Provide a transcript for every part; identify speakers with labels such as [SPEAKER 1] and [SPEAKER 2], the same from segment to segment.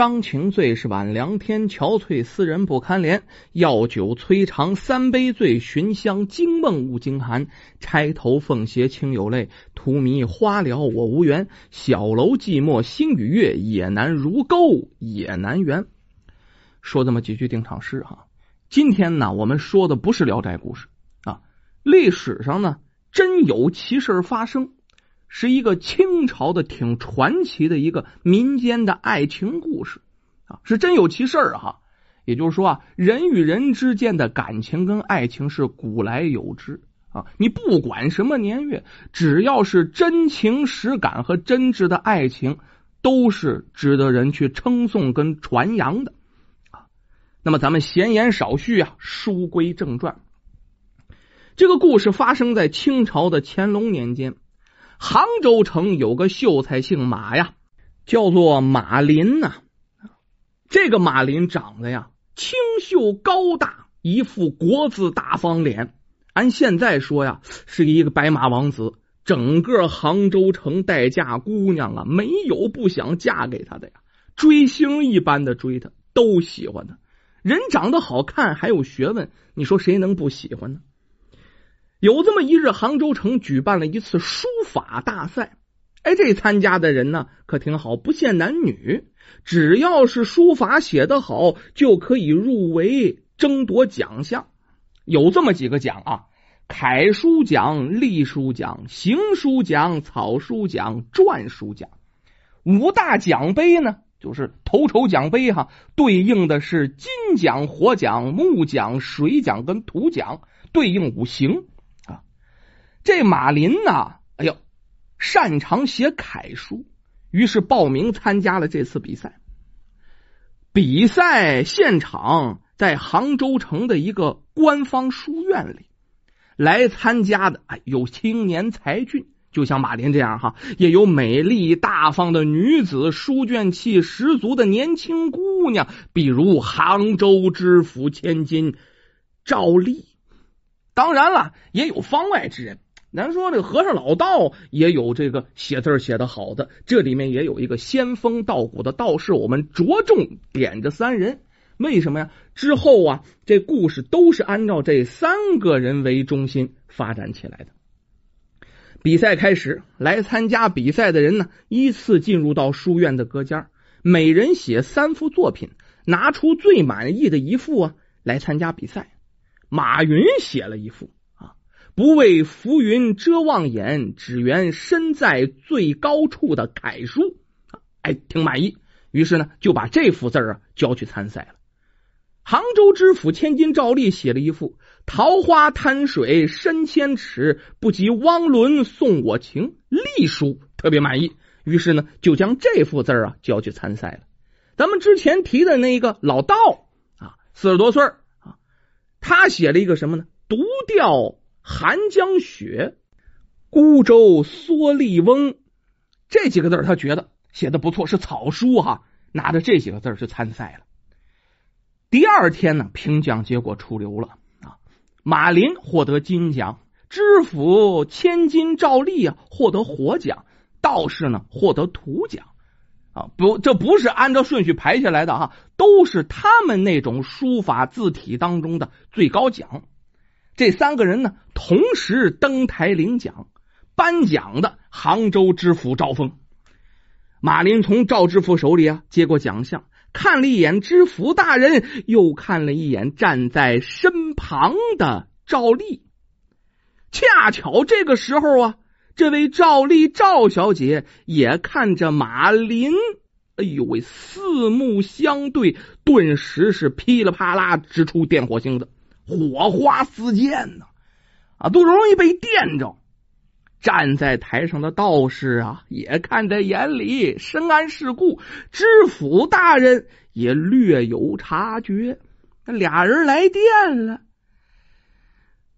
[SPEAKER 1] 伤情最是晚凉天，憔悴思人不堪怜。药酒催肠三杯醉，寻香惊梦误惊寒。钗头凤斜清有泪，荼蘼花了我无缘。小楼寂寞星与月，也难如钩也难圆。说这么几句定场诗哈。今天呢，我们说的不是聊斋故事啊，历史上呢真有其事发生。是一个清朝的挺传奇的一个民间的爱情故事啊，是真有其事儿哈。也就是说啊，人与人之间的感情跟爱情是古来有之啊。你不管什么年月，只要是真情实感和真挚的爱情，都是值得人去称颂跟传扬的啊。那么咱们闲言少叙啊，书归正传。这个故事发生在清朝的乾隆年间。杭州城有个秀才姓马呀，叫做马林呐。这个马林长得呀清秀高大，一副国字大方脸。按现在说呀，是一个白马王子。整个杭州城待嫁姑娘啊，没有不想嫁给他的呀，追星一般的追他，都喜欢他。人长得好看，还有学问，你说谁能不喜欢呢？有这么一日，杭州城举办了一次书法大赛。哎，这参加的人呢，可挺好，不限男女，只要是书法写得好，就可以入围争夺奖项。有这么几个奖啊：楷书奖、隶书奖、行书奖、草书奖、篆书奖。五大奖杯呢，就是头筹奖杯哈，对应的是金奖、火奖、木奖、水奖跟土奖，对应五行。这马林呐，哎呦，擅长写楷书，于是报名参加了这次比赛。比赛现场在杭州城的一个官方书院里，来参加的哎有青年才俊，就像马林这样哈，也有美丽大方的女子，书卷气十足的年轻姑娘，比如杭州知府千金赵丽。当然了，也有方外之人。咱说这个和尚老道也有这个写字写的好的，这里面也有一个仙风道骨的道士。我们着重点这三人，为什么呀？之后啊，这故事都是按照这三个人为中心发展起来的。比赛开始，来参加比赛的人呢，依次进入到书院的隔间，每人写三幅作品，拿出最满意的一幅啊来参加比赛。马云写了一幅。不畏浮云遮望眼，只缘身在最高处的楷书，哎，挺满意。于是呢，就把这幅字啊交去参赛了。杭州知府千金赵丽写了一幅“桃花滩水深千尺，不及汪伦送我情”隶书，特别满意。于是呢，就将这幅字啊交去参赛了。咱们之前提的那个老道啊，四十多岁啊，他写了一个什么呢？独钓。寒江雪，孤舟蓑笠翁，这几个字他觉得写的不错，是草书哈。拿着这几个字去参赛了。第二天呢，评奖结果出炉了啊，马林获得金奖，知府千金赵丽啊获得火奖，道士呢获得土奖啊。不，这不是按照顺序排下来的哈，都是他们那种书法字体当中的最高奖。这三个人呢，同时登台领奖。颁奖的杭州知府赵峰，马林从赵知府手里啊接过奖项，看了一眼知府大人，又看了一眼站在身旁的赵丽。恰巧这个时候啊，这位赵丽赵小姐也看着马林。哎呦喂，四目相对，顿时是噼里啪啦直出电火星子。火花四溅呢，啊，都容易被电着。站在台上的道士啊，也看在眼里，深谙世故。知府大人也略有察觉。那俩人来电了。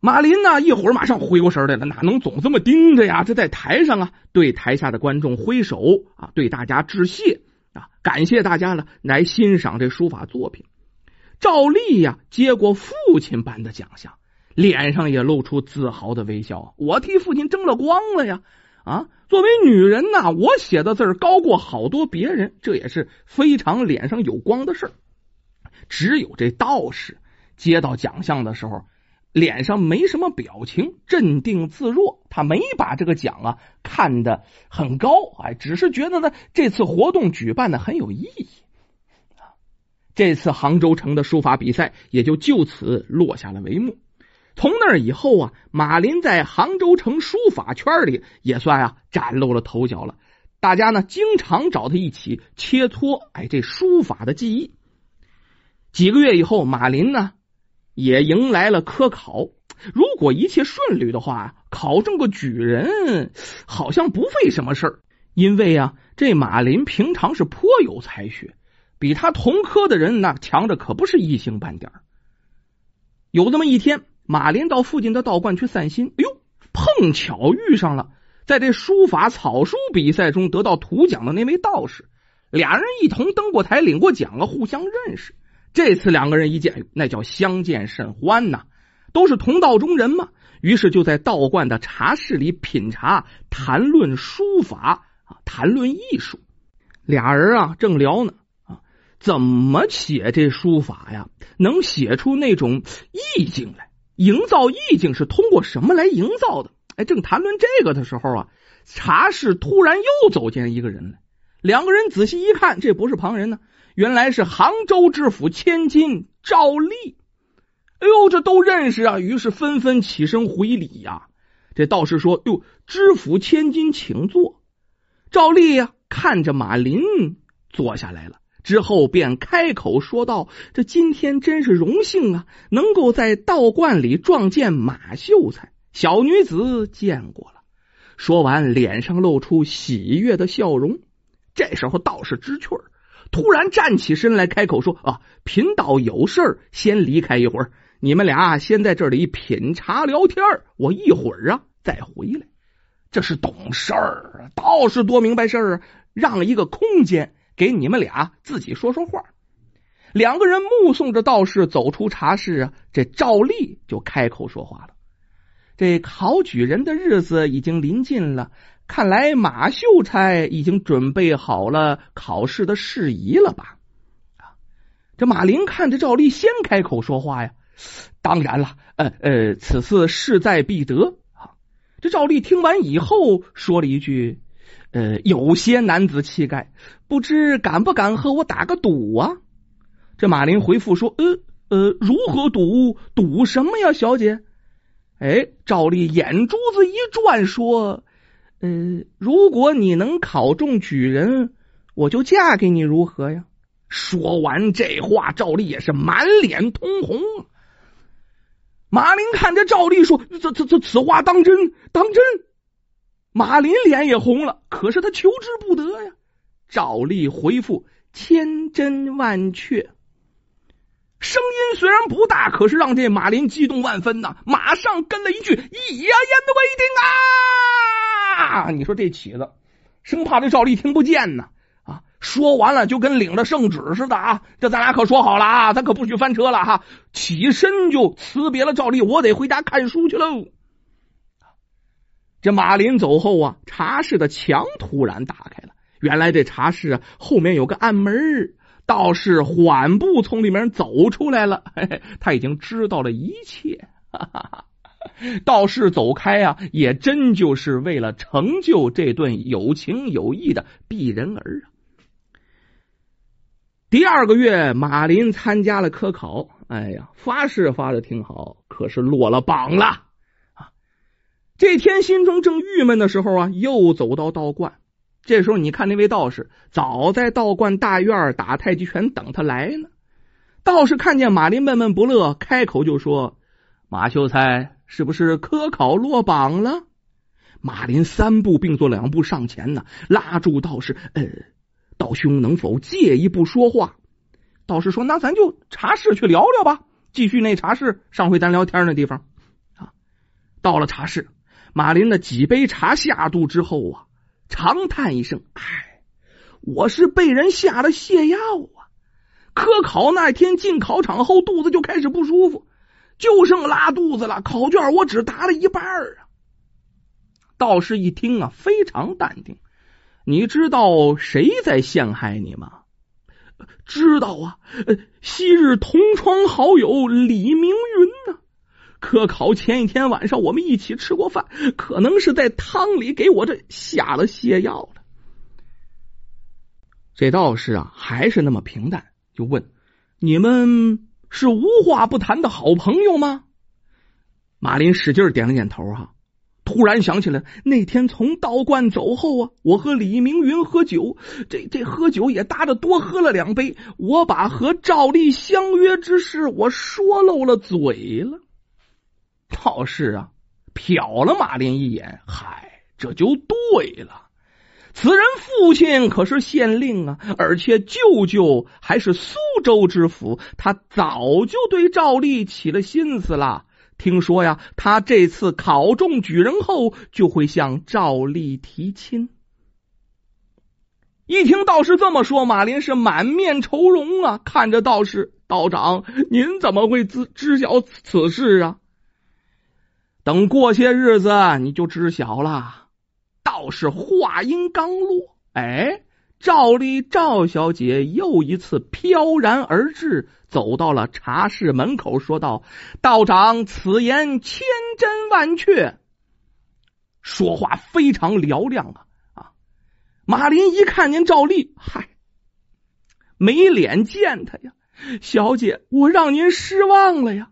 [SPEAKER 1] 马林呢，一会儿马上回过神来了，哪能总这么盯着呀？这在台上啊，对台下的观众挥手啊，对大家致谢啊，感谢大家呢，来欣赏这书法作品。赵丽呀，接过父亲颁的奖项，脸上也露出自豪的微笑。我替父亲争了光了呀！啊，作为女人呐，我写的字儿高过好多别人，这也是非常脸上有光的事儿。只有这道士接到奖项的时候，脸上没什么表情，镇定自若。他没把这个奖啊看得很高，哎，只是觉得呢这次活动举办的很有意义。这次杭州城的书法比赛也就就此落下了帷幕。从那以后啊，马林在杭州城书法圈里也算啊崭露了头角了。大家呢经常找他一起切磋，哎，这书法的技艺。几个月以后，马林呢也迎来了科考。如果一切顺利的话，考中个举人好像不费什么事儿。因为啊，这马林平常是颇有才学，比他同科的人那强的可不是一星半点有这么一天。马林到附近的道观去散心，哎呦，碰巧遇上了在这书法草书比赛中得到图奖的那位道士，俩人一同登过台领过奖啊，互相认识。这次两个人一见，那叫相见甚欢呐，都是同道中人嘛。于是就在道观的茶室里品茶、谈论书法啊，谈论艺术。俩人啊正聊呢，怎么写这书法呀，能写出那种意境来？营造意境是通过什么来营造的？哎，正谈论这个的时候啊，茶室突然又走进一个人来。两个人仔细一看，这不是旁人呢，原来是杭州知府千金赵丽。哎呦，这都认识啊，于是纷纷起身回礼呀。这道士说：“哟，知府千金，请坐。”赵丽呀，看着马林坐下来了。之后便开口说道：“这今天真是荣幸啊，能够在道观里撞见马秀才小女子见过了。”说完，脸上露出喜悦的笑容。这时候道士知趣儿，突然站起身来，开口说：“啊，贫道有事儿，先离开一会儿。你们俩先在这里品茶聊天我一会儿啊再回来。”这是懂事儿，道士多明白事儿啊，让一个空间。给你们俩自己说说话。两个人目送着道士走出茶室啊，这赵丽就开口说话了：“这考举人的日子已经临近了，看来马秀才已经准备好了考试的事宜了吧？”啊，这马林看着赵丽先开口说话呀，当然了，呃呃，此次势在必得啊。这赵丽听完以后说了一句。呃，有些男子气概，不知敢不敢和我打个赌啊？这马林回复说：“呃呃，如何赌？赌什么呀，小姐？”哎，赵丽眼珠子一转，说：“呃，如果你能考中举人，我就嫁给你，如何呀？”说完这话，赵丽也是满脸通红。马林看着赵丽说：“这这这，此话当真？当真？”马林脸也红了，可是他求之不得呀。赵丽回复：“千真万确。”声音虽然不大，可是让这马林激动万分呐。马上跟了一句：“一言为定啊！”你说这起子生怕这赵丽听不见呢啊！说完了就跟领了圣旨似的啊！这咱俩可说好了啊，咱可不许翻车了哈！起身就辞别了赵丽，我得回家看书去喽。这马林走后啊，茶室的墙突然打开了。原来这茶室啊后面有个暗门，道士缓步从里面走出来了。嘿嘿，他已经知道了一切。哈哈哈。道士走开啊，也真就是为了成就这顿有情有义的避人儿啊。第二个月，马林参加了科考。哎呀，发誓发的挺好，可是落了榜了。这天心中正郁闷的时候啊，又走到道观。这时候，你看那位道士早在道观大院打太极拳等他来呢。道士看见马林闷闷不乐，开口就说：“马秀才是不是科考落榜了？”马林三步并作两步上前呢，拉住道士：“呃，道兄能否借一步说话？”道士说：“那咱就茶室去聊聊吧，继续那茶室上回咱聊天那地方啊。”到了茶室。马林的几杯茶下肚之后啊，长叹一声：“唉，我是被人下了泻药啊！科考那天进考场后，肚子就开始不舒服，就剩拉肚子了。考卷我只答了一半啊。”道士一听啊，非常淡定。你知道谁在陷害你吗？
[SPEAKER 2] 知道啊，昔日同窗好友李明云呢。科考前一天晚上，我们一起吃过饭，可能是在汤里给我这下了泻药了。
[SPEAKER 1] 这道士啊，还是那么平淡，就问：“你们是无话不谈的好朋友吗？”
[SPEAKER 2] 马林使劲点了点头，哈。突然想起来，那天从道观走后啊，我和李明云喝酒，这这喝酒也搭着多喝了两杯，我把和赵丽相约之事我说漏了嘴了。
[SPEAKER 1] 道士啊，瞟了马林一眼，嗨，这就对了。此人父亲可是县令啊，而且舅舅还是苏州知府，他早就对赵丽起了心思了。听说呀，他这次考中举人后，就会向赵丽提亲。一听道士这么说，马林是满面愁容啊，看着道士道长，您怎么会知知晓此事啊？等过些日子你就知晓了。道士话音刚落，哎。赵丽赵小姐又一次飘然而至，走到了茶室门口，说道：“道长，此言千真万确。”说话非常嘹亮啊！啊，马林一看见赵丽，嗨，没脸见他呀！小姐，我让您失望了呀。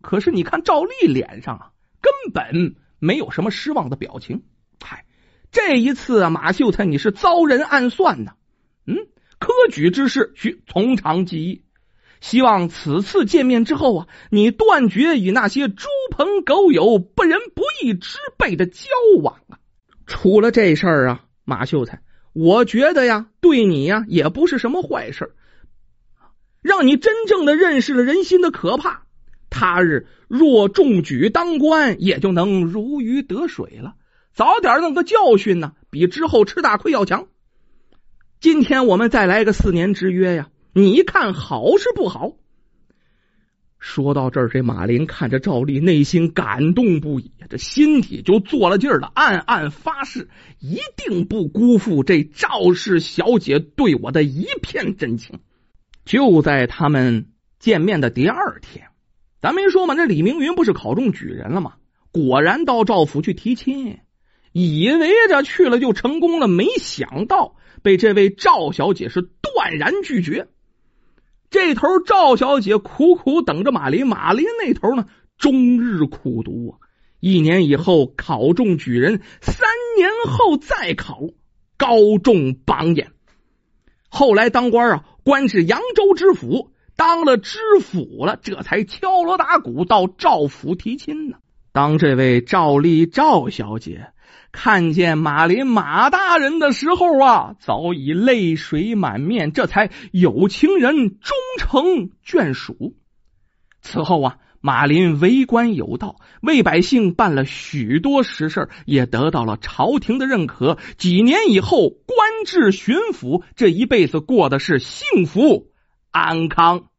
[SPEAKER 1] 可是你看赵丽脸上啊，根本没有什么失望的表情。嗨。这一次啊，马秀才，你是遭人暗算呢。嗯，科举之事需从长计议，希望此次见面之后啊，你断绝与那些猪朋狗友、不仁不义之辈的交往啊。出了这事儿啊，马秀才，我觉得呀，对你呀也不是什么坏事，让你真正的认识了人心的可怕。他日若中举当官，也就能如鱼得水了。早点弄个教训呢，比之后吃大亏要强。今天我们再来个四年之约呀，你看好是不好？说到这儿，这马林看着赵丽，内心感动不已，这心底就做了劲儿了，暗暗发誓，一定不辜负这赵氏小姐对我的一片真情。就在他们见面的第二天，咱没说嘛，那李明云不是考中举人了吗？果然到赵府去提亲。以为着去了就成功了，没想到被这位赵小姐是断然拒绝。这头赵小姐苦苦等着马林，马林那头呢，终日苦读啊。一年以后考中举人，三年后再考，高中榜眼。后来当官啊，官至扬州知府，当了知府了，这才敲锣打鼓到赵府提亲呢。当这位赵丽赵小姐。看见马林马大人的时候啊，早已泪水满面，这才有情人终成眷属。此后啊，马林为官有道，为百姓办了许多实事，也得到了朝廷的认可。几年以后，官至巡抚，这一辈子过的是幸福安康。